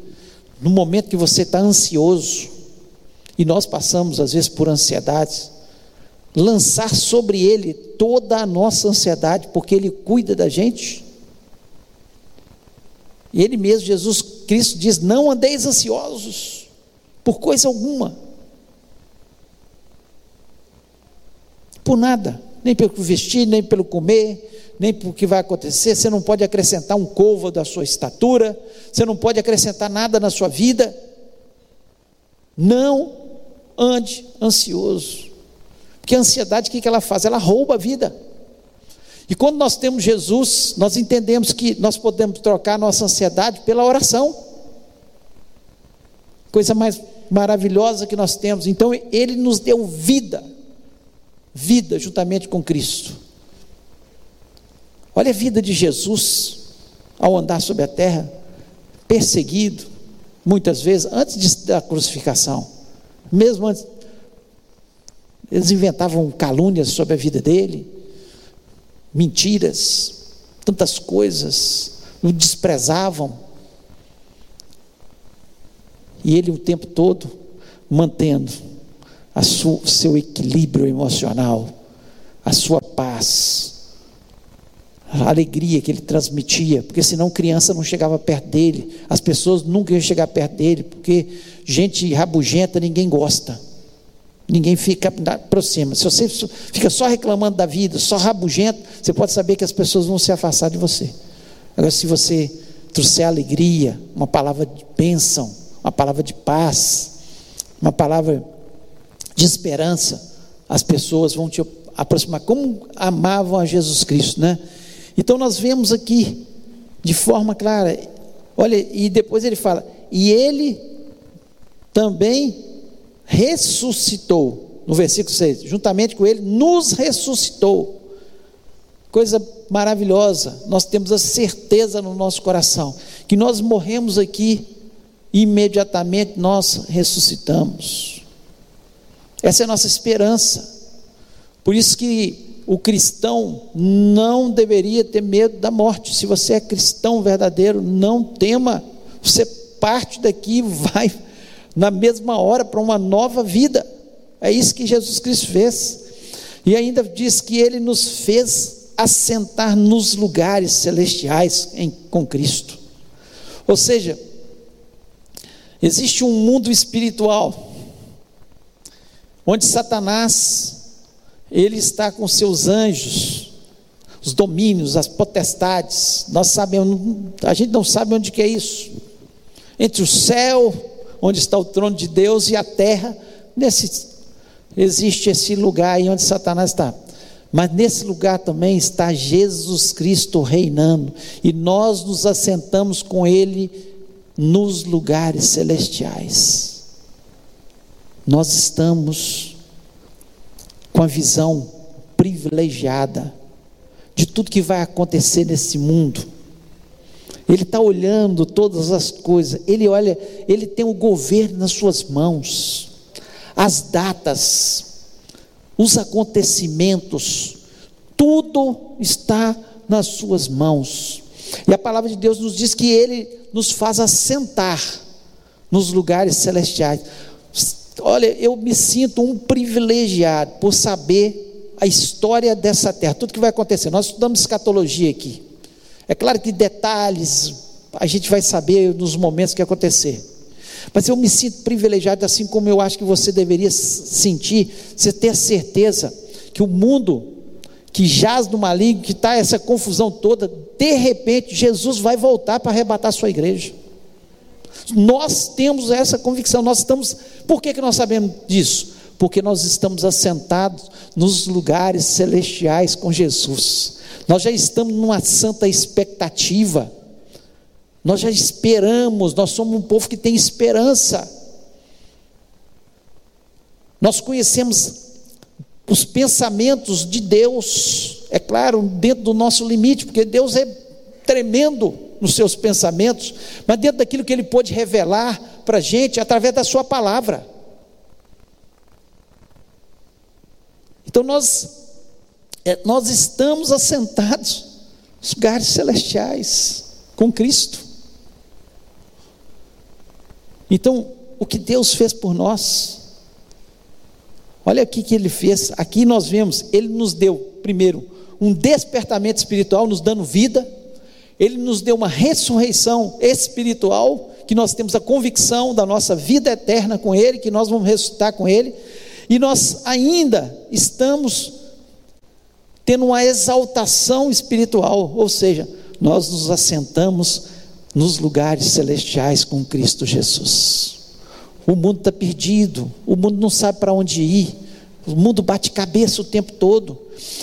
no momento que você está ansioso, e nós passamos às vezes por ansiedades, lançar sobre ele toda a nossa ansiedade, porque ele cuida da gente. E ele mesmo, Jesus Cristo, diz: Não andeis ansiosos por coisa alguma, por nada, nem pelo vestir, nem pelo comer, nem pelo que vai acontecer. Você não pode acrescentar um covo da sua estatura, você não pode acrescentar nada na sua vida. Não ande ansioso, porque a ansiedade, o que ela faz? Ela rouba a vida. E quando nós temos Jesus, nós entendemos que nós podemos trocar nossa ansiedade pela oração. Coisa mais maravilhosa que nós temos. Então, Ele nos deu vida, vida juntamente com Cristo. Olha a vida de Jesus ao andar sobre a terra, perseguido, muitas vezes, antes da crucificação, mesmo antes, eles inventavam calúnias sobre a vida dele, mentiras, tantas coisas, o desprezavam. E ele o tempo todo mantendo o seu equilíbrio emocional, a sua paz, a alegria que ele transmitia, porque senão criança não chegava perto dele, as pessoas nunca iam chegar perto dele, porque gente rabugenta ninguém gosta. Ninguém fica aproxima. Se você fica só reclamando da vida, só rabugento, você pode saber que as pessoas vão se afastar de você. Agora, se você trouxer alegria, uma palavra de bênção, uma palavra de paz, uma palavra de esperança, as pessoas vão te aproximar. Como amavam a Jesus Cristo, né? Então nós vemos aqui de forma clara. Olha, e depois ele fala: "E ele também ressuscitou, no versículo 6, juntamente com ele, nos ressuscitou. Coisa maravilhosa, nós temos a certeza no nosso coração que nós morremos aqui imediatamente nós ressuscitamos. Essa é a nossa esperança. Por isso que o cristão não deveria ter medo da morte. Se você é cristão verdadeiro, não tema. Você parte daqui vai na mesma hora para uma nova vida. É isso que Jesus Cristo fez. E ainda diz que ele nos fez assentar nos lugares celestiais em, com Cristo. Ou seja, existe um mundo espiritual onde Satanás ele está com seus anjos, os domínios, as potestades. Nós sabemos, a gente não sabe onde que é isso. Entre o céu onde está o trono de Deus, e a terra, nesse, existe esse lugar aí onde Satanás está. Mas nesse lugar também está Jesus Cristo reinando, e nós nos assentamos com Ele nos lugares celestiais. Nós estamos com a visão privilegiada de tudo que vai acontecer nesse mundo ele está olhando todas as coisas, ele olha, ele tem o governo nas suas mãos, as datas, os acontecimentos, tudo está nas suas mãos. E a palavra de Deus nos diz que ele nos faz assentar nos lugares celestiais. Olha, eu me sinto um privilegiado por saber a história dessa terra, tudo que vai acontecer. Nós estudamos escatologia aqui. É claro que detalhes a gente vai saber nos momentos que acontecer. Mas eu me sinto privilegiado, assim como eu acho que você deveria sentir, você ter a certeza que o mundo que jaz no maligno, que está essa confusão toda, de repente Jesus vai voltar para arrebatar a sua igreja. Nós temos essa convicção, nós estamos. Por que, que nós sabemos disso? Porque nós estamos assentados nos lugares celestiais com Jesus. Nós já estamos numa santa expectativa. Nós já esperamos, nós somos um povo que tem esperança. Nós conhecemos os pensamentos de Deus, é claro, dentro do nosso limite, porque Deus é tremendo nos seus pensamentos, mas dentro daquilo que Ele pôde revelar para a gente através da Sua palavra. Então nós, é, nós estamos assentados nos lugares celestiais com Cristo. Então, o que Deus fez por nós, olha aqui que Ele fez, aqui nós vemos, Ele nos deu, primeiro, um despertamento espiritual, nos dando vida, Ele nos deu uma ressurreição espiritual, que nós temos a convicção da nossa vida eterna com Ele, que nós vamos ressuscitar com Ele, e nós ainda estamos tendo uma exaltação espiritual, ou seja, nós nos assentamos nos lugares celestiais com Cristo Jesus. O mundo está perdido, o mundo não sabe para onde ir, o mundo bate cabeça o tempo todo.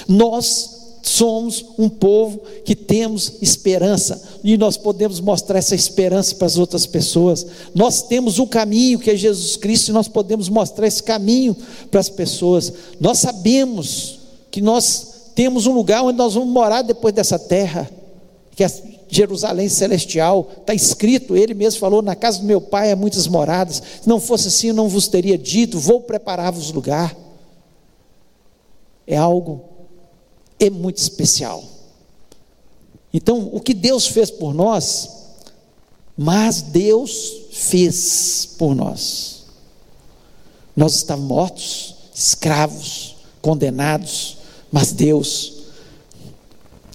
Nós somos um povo que temos esperança e nós podemos mostrar essa esperança para as outras pessoas. Nós temos um caminho que é Jesus Cristo e nós podemos mostrar esse caminho para as pessoas. Nós sabemos que nós temos um lugar onde nós vamos morar depois dessa terra, que é Jerusalém celestial, está escrito, ele mesmo falou: na casa do meu pai há muitas moradas, se não fosse assim, eu não vos teria dito, vou preparar-vos lugar. É algo é muito especial. Então, o que Deus fez por nós, mas Deus fez por nós. Nós estávamos mortos, escravos, condenados, mas Deus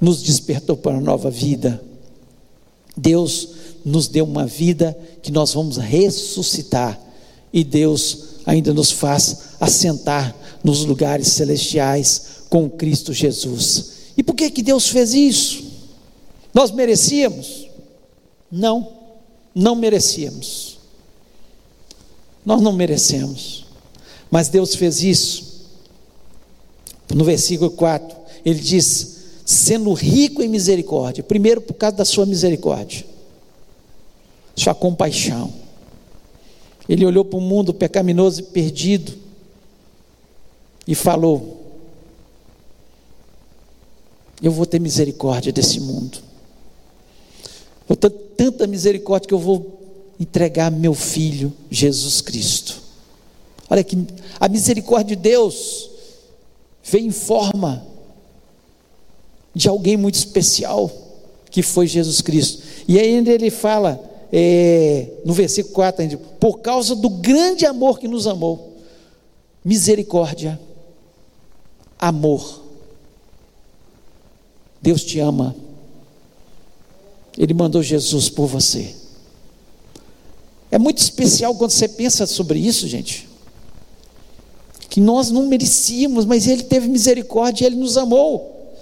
nos despertou para uma nova vida. Deus nos deu uma vida que nós vamos ressuscitar, e Deus ainda nos faz assentar nos lugares celestiais com Cristo Jesus. E por que que Deus fez isso? Nós merecíamos? Não, não merecíamos. Nós não merecemos. Mas Deus fez isso. No versículo 4, ele diz: sendo rico em misericórdia, primeiro por causa da sua misericórdia, sua compaixão. Ele olhou para o mundo pecaminoso e perdido e falou: eu vou ter misericórdia desse mundo. Vou ter tanta misericórdia que eu vou entregar meu filho, Jesus Cristo. Olha que a misericórdia de Deus vem em forma de alguém muito especial, que foi Jesus Cristo. E ainda ele fala, é, no versículo 4, por causa do grande amor que nos amou, misericórdia, amor Deus te ama. Ele mandou Jesus por você. É muito especial quando você pensa sobre isso, gente. Que nós não merecíamos, mas Ele teve misericórdia Ele nos amou.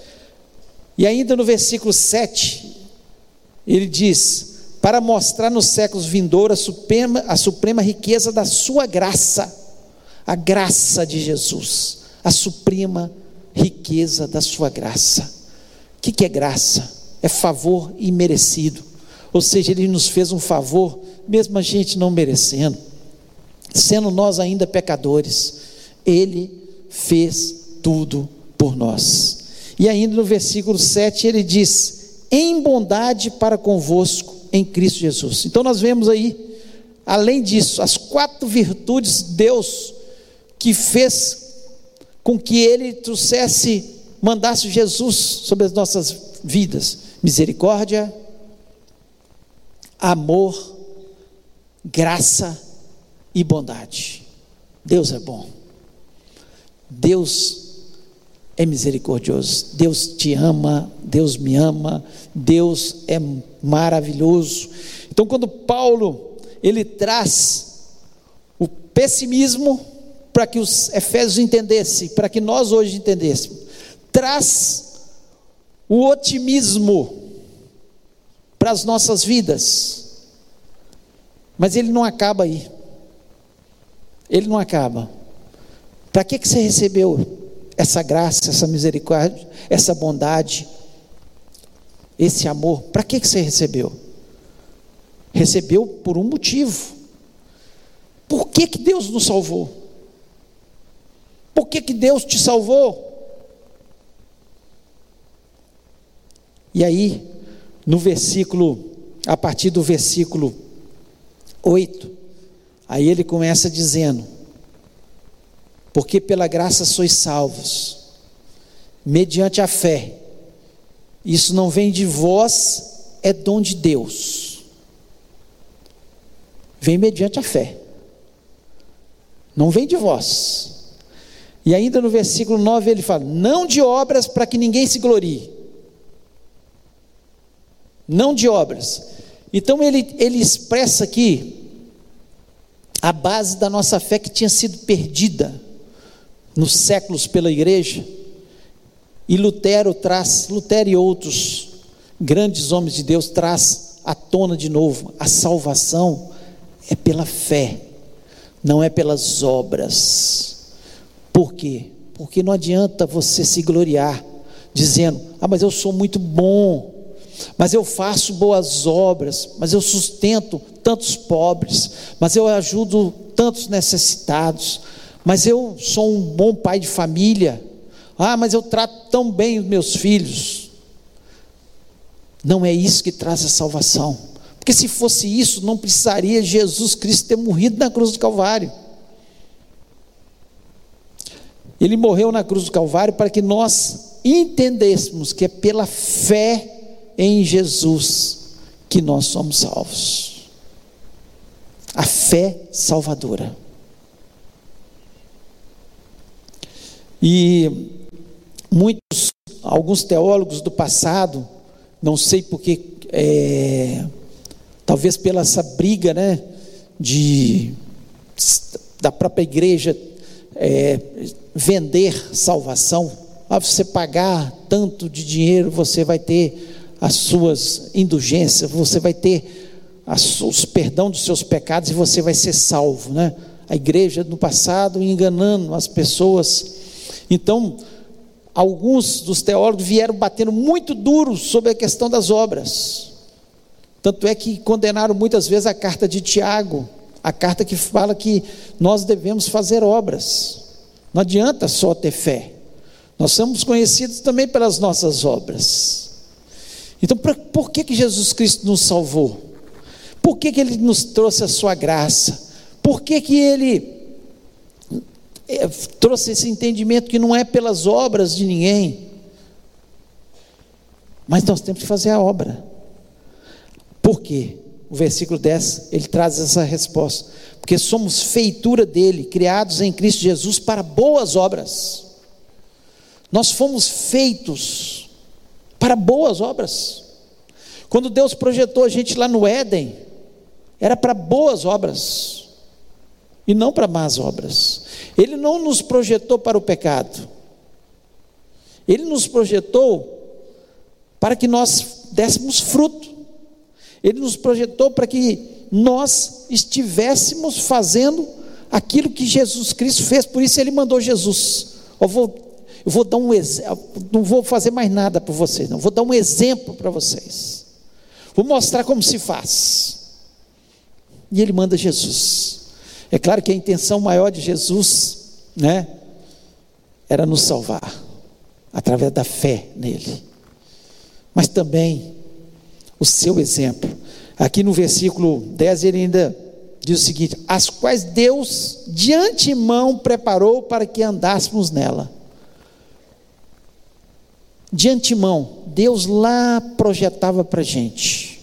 E ainda no versículo 7, ele diz: Para mostrar nos séculos vindouros a suprema, a suprema riqueza da Sua graça, a graça de Jesus, a suprema riqueza da Sua graça que, que é graça? É favor imerecido. Ou seja, Ele nos fez um favor, mesmo a gente não merecendo, sendo nós ainda pecadores, Ele fez tudo por nós. E ainda no versículo 7 ele diz: em bondade para convosco em Cristo Jesus. Então nós vemos aí, além disso, as quatro virtudes de Deus que fez com que ele trouxesse mandasse Jesus sobre as nossas vidas: misericórdia, amor, graça e bondade. Deus é bom. Deus é misericordioso. Deus te ama, Deus me ama, Deus é maravilhoso. Então, quando Paulo ele traz o pessimismo para que os Efésios entendessem, para que nós hoje entendêssemos, traz o otimismo para as nossas vidas. Mas ele não acaba aí. Ele não acaba. Para que, que você recebeu essa graça, essa misericórdia, essa bondade, esse amor? Para que, que você recebeu? Recebeu por um motivo. Por que, que Deus nos salvou? Por que, que Deus te salvou? E aí, no versículo a partir do versículo 8, aí ele começa dizendo: Porque pela graça sois salvos, mediante a fé. Isso não vem de vós, é dom de Deus. Vem mediante a fé. Não vem de vós. E ainda no versículo 9 ele fala: Não de obras para que ninguém se glorie. Não de obras. Então ele, ele expressa aqui a base da nossa fé que tinha sido perdida nos séculos pela igreja. E Lutero traz, Lutero e outros grandes homens de Deus traz à tona de novo, a salvação é pela fé, não é pelas obras. Por quê? Porque não adianta você se gloriar dizendo: "Ah, mas eu sou muito bom, mas eu faço boas obras, mas eu sustento tantos pobres, mas eu ajudo tantos necessitados, mas eu sou um bom pai de família. Ah, mas eu trato tão bem os meus filhos." Não é isso que traz a salvação. Porque se fosse isso, não precisaria Jesus Cristo ter morrido na cruz do Calvário. Ele morreu na cruz do Calvário para que nós entendêssemos que é pela fé em Jesus que nós somos salvos. A fé salvadora. E muitos, alguns teólogos do passado, não sei porque, é, talvez pela essa briga, né, de da própria igreja é, vender salvação. A você pagar tanto de dinheiro, você vai ter as suas indulgências, você vai ter os perdão dos seus pecados e você vai ser salvo, né? A igreja no passado enganando as pessoas. Então, alguns dos teólogos vieram batendo muito duro sobre a questão das obras. Tanto é que condenaram muitas vezes a carta de Tiago, a carta que fala que nós devemos fazer obras. Não adianta só ter fé. Nós somos conhecidos também pelas nossas obras. Então, por que, que Jesus Cristo nos salvou? Por que, que Ele nos trouxe a sua graça? Por que, que Ele trouxe esse entendimento que não é pelas obras de ninguém, mas nós temos que fazer a obra. Por quê? O versículo 10, ele traz essa resposta porque somos feitura dele, criados em Cristo Jesus para boas obras. Nós fomos feitos para boas obras. Quando Deus projetou a gente lá no Éden, era para boas obras e não para más obras. Ele não nos projetou para o pecado. Ele nos projetou para que nós dessemos fruto. Ele nos projetou para que nós estivéssemos fazendo aquilo que Jesus Cristo fez, por isso ele mandou Jesus. Eu vou, eu vou dar um exemplo, não vou fazer mais nada para vocês, não, vou dar um exemplo para vocês. Vou mostrar como se faz. E ele manda Jesus. É claro que a intenção maior de Jesus, né, era nos salvar através da fé nele. Mas também o seu exemplo Aqui no versículo 10 ele ainda diz o seguinte: as quais Deus de antemão preparou para que andássemos nela. De antemão, Deus lá projetava para a gente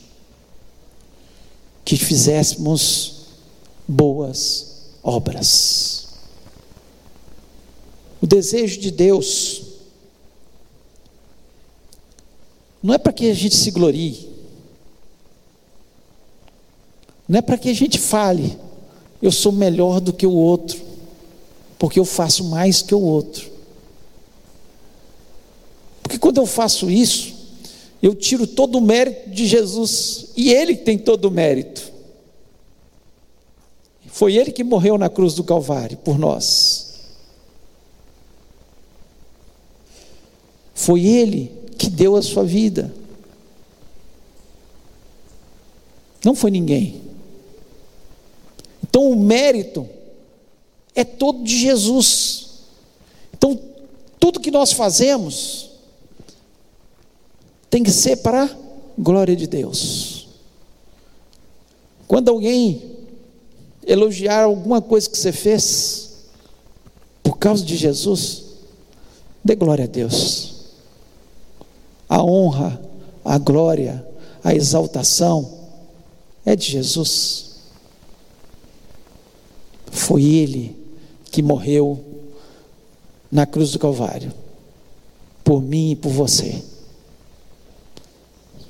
que fizéssemos boas obras. O desejo de Deus não é para que a gente se glorie, não é para que a gente fale, eu sou melhor do que o outro, porque eu faço mais que o outro. Porque quando eu faço isso, eu tiro todo o mérito de Jesus, e Ele tem todo o mérito. Foi Ele que morreu na cruz do Calvário por nós. Foi Ele que deu a sua vida. Não foi ninguém. Então o mérito é todo de Jesus. Então tudo que nós fazemos tem que ser para a glória de Deus. Quando alguém elogiar alguma coisa que você fez, por causa de Jesus, dê glória a Deus. A honra, a glória, a exaltação é de Jesus. Foi Ele que morreu na cruz do Calvário, por mim e por você.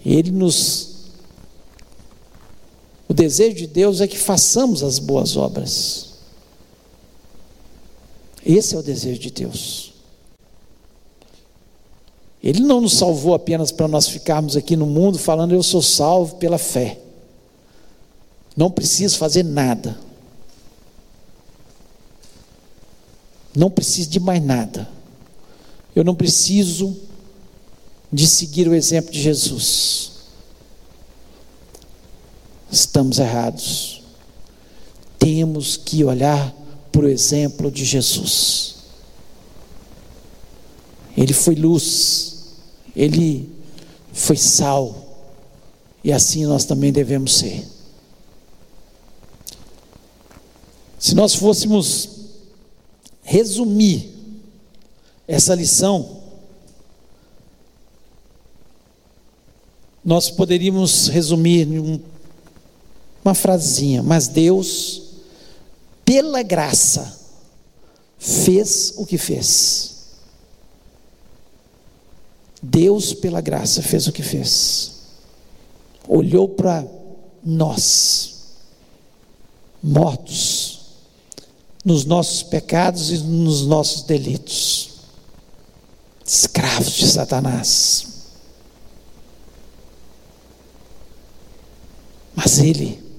Ele nos. O desejo de Deus é que façamos as boas obras. Esse é o desejo de Deus. Ele não nos salvou apenas para nós ficarmos aqui no mundo falando eu sou salvo pela fé. Não preciso fazer nada. Não preciso de mais nada. Eu não preciso de seguir o exemplo de Jesus. Estamos errados. Temos que olhar para o exemplo de Jesus. Ele foi luz, ele foi sal, e assim nós também devemos ser. Se nós fôssemos resumir essa lição, nós poderíamos resumir em uma frasinha, mas Deus, pela graça, fez o que fez. Deus, pela graça, fez o que fez. Olhou para nós, mortos, nos nossos pecados e nos nossos delitos, escravos de Satanás. Mas Ele,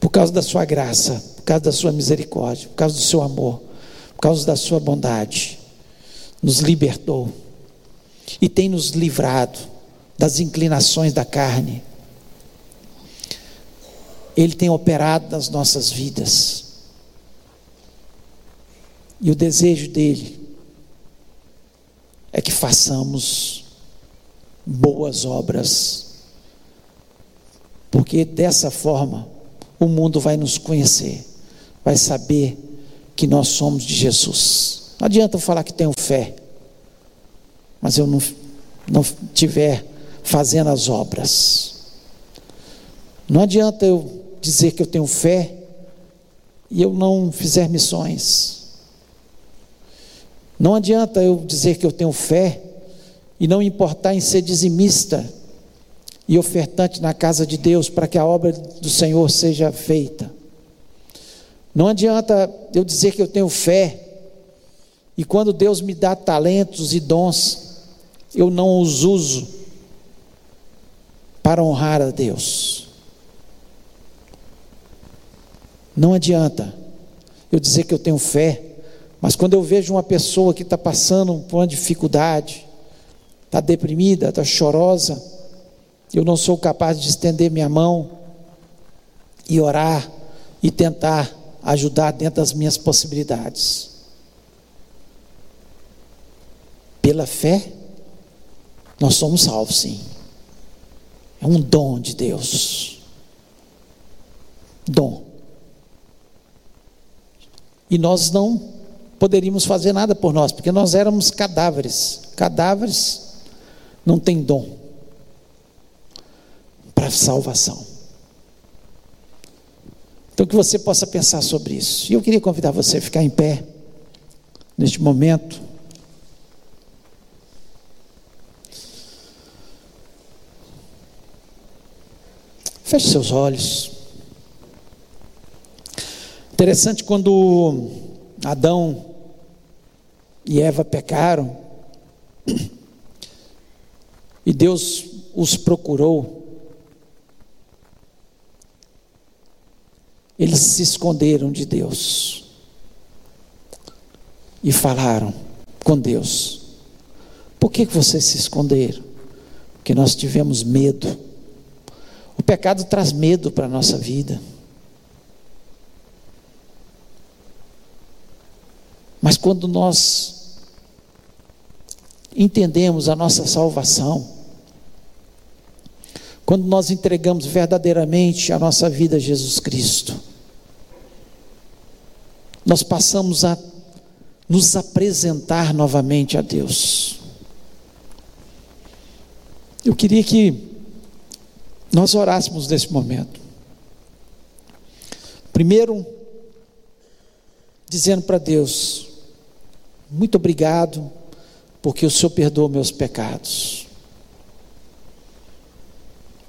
por causa da Sua graça, por causa da Sua misericórdia, por causa do Seu amor, por causa da Sua bondade, nos libertou e tem nos livrado das inclinações da carne. Ele tem operado nas nossas vidas. E o desejo dele é que façamos boas obras, porque dessa forma o mundo vai nos conhecer, vai saber que nós somos de Jesus. Não adianta eu falar que tenho fé mas eu não, não tiver fazendo as obras. Não adianta eu dizer que eu tenho fé e eu não fizer missões. Não adianta eu dizer que eu tenho fé e não importar em ser dizimista e ofertante na casa de Deus para que a obra do Senhor seja feita. Não adianta eu dizer que eu tenho fé e quando Deus me dá talentos e dons, eu não os uso para honrar a Deus. Não adianta eu dizer que eu tenho fé, mas quando eu vejo uma pessoa que está passando por uma dificuldade, está deprimida, está chorosa, eu não sou capaz de estender minha mão e orar e tentar ajudar dentro das minhas possibilidades. Pela fé, nós somos salvos, sim. É um dom de Deus. Dom. E nós não poderíamos fazer nada por nós, porque nós éramos cadáveres. Cadáveres não têm dom para salvação. Então que você possa pensar sobre isso. E eu queria convidar você a ficar em pé neste momento. Feche seus olhos. Interessante quando Adão e Eva pecaram, e Deus os procurou, eles se esconderam de Deus e falaram com Deus: Por que vocês se esconderam? Porque nós tivemos medo o pecado traz medo para a nossa vida. Mas quando nós entendemos a nossa salvação, quando nós entregamos verdadeiramente a nossa vida a Jesus Cristo, nós passamos a nos apresentar novamente a Deus. Eu queria que nós orássemos nesse momento. Primeiro, dizendo para Deus: muito obrigado, porque o Senhor perdoou meus pecados.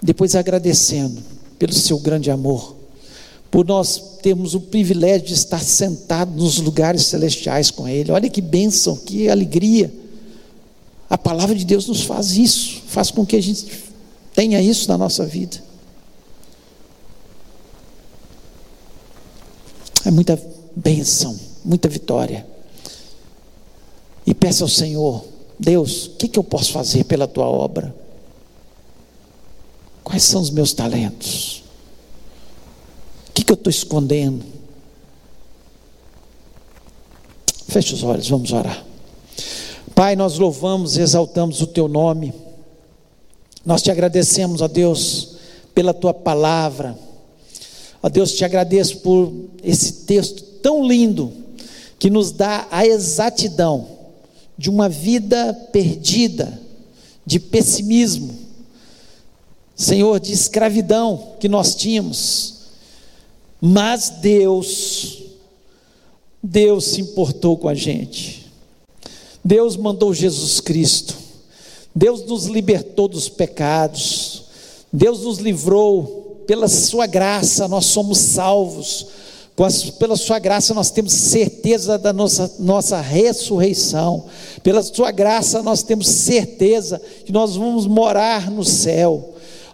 Depois agradecendo pelo seu grande amor, por nós termos o privilégio de estar sentado nos lugares celestiais com Ele. Olha que bênção, que alegria. A palavra de Deus nos faz isso, faz com que a gente tenha isso na nossa vida. É muita bênção, muita vitória. E peça ao Senhor, Deus, o que, que eu posso fazer pela tua obra? Quais são os meus talentos? O que, que eu estou escondendo? Feche os olhos, vamos orar. Pai, nós louvamos e exaltamos o teu nome. Nós te agradecemos, ó Deus, pela tua palavra. Ó Deus, te agradeço por esse texto tão lindo que nos dá a exatidão de uma vida perdida, de pessimismo, Senhor, de escravidão que nós tínhamos. Mas Deus, Deus se importou com a gente. Deus mandou Jesus Cristo. Deus nos libertou dos pecados. Deus nos livrou pela sua graça, nós somos salvos. Pela sua graça nós temos certeza da nossa, nossa ressurreição. Pela sua graça nós temos certeza que nós vamos morar no céu.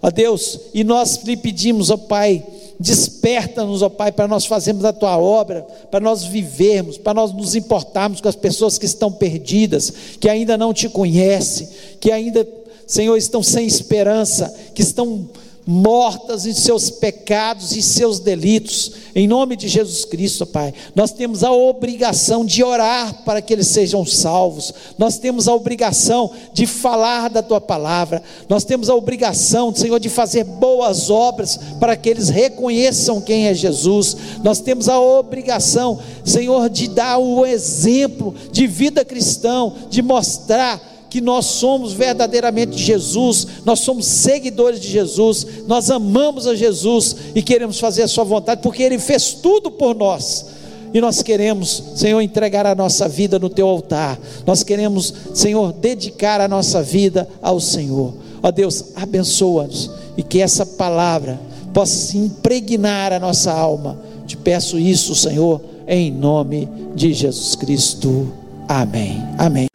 Ó Deus, e nós lhe pedimos, ó Pai, desperta-nos, ó Pai, para nós fazermos a tua obra, para nós vivermos, para nós nos importarmos com as pessoas que estão perdidas, que ainda não te conhecem, que ainda, Senhor, estão sem esperança, que estão mortas em seus pecados e seus delitos, em nome de Jesus Cristo, Pai. Nós temos a obrigação de orar para que eles sejam salvos, nós temos a obrigação de falar da tua palavra, nós temos a obrigação, Senhor, de fazer boas obras para que eles reconheçam quem é Jesus, nós temos a obrigação, Senhor, de dar o exemplo de vida cristão, de mostrar que nós somos verdadeiramente de Jesus, nós somos seguidores de Jesus, nós amamos a Jesus e queremos fazer a Sua vontade, porque Ele fez tudo por nós. E nós queremos, Senhor, entregar a nossa vida no Teu altar, nós queremos, Senhor, dedicar a nossa vida ao Senhor. Ó Deus, abençoa-nos e que essa palavra possa se impregnar a nossa alma. Te peço isso, Senhor, em nome de Jesus Cristo. Amém. Amém.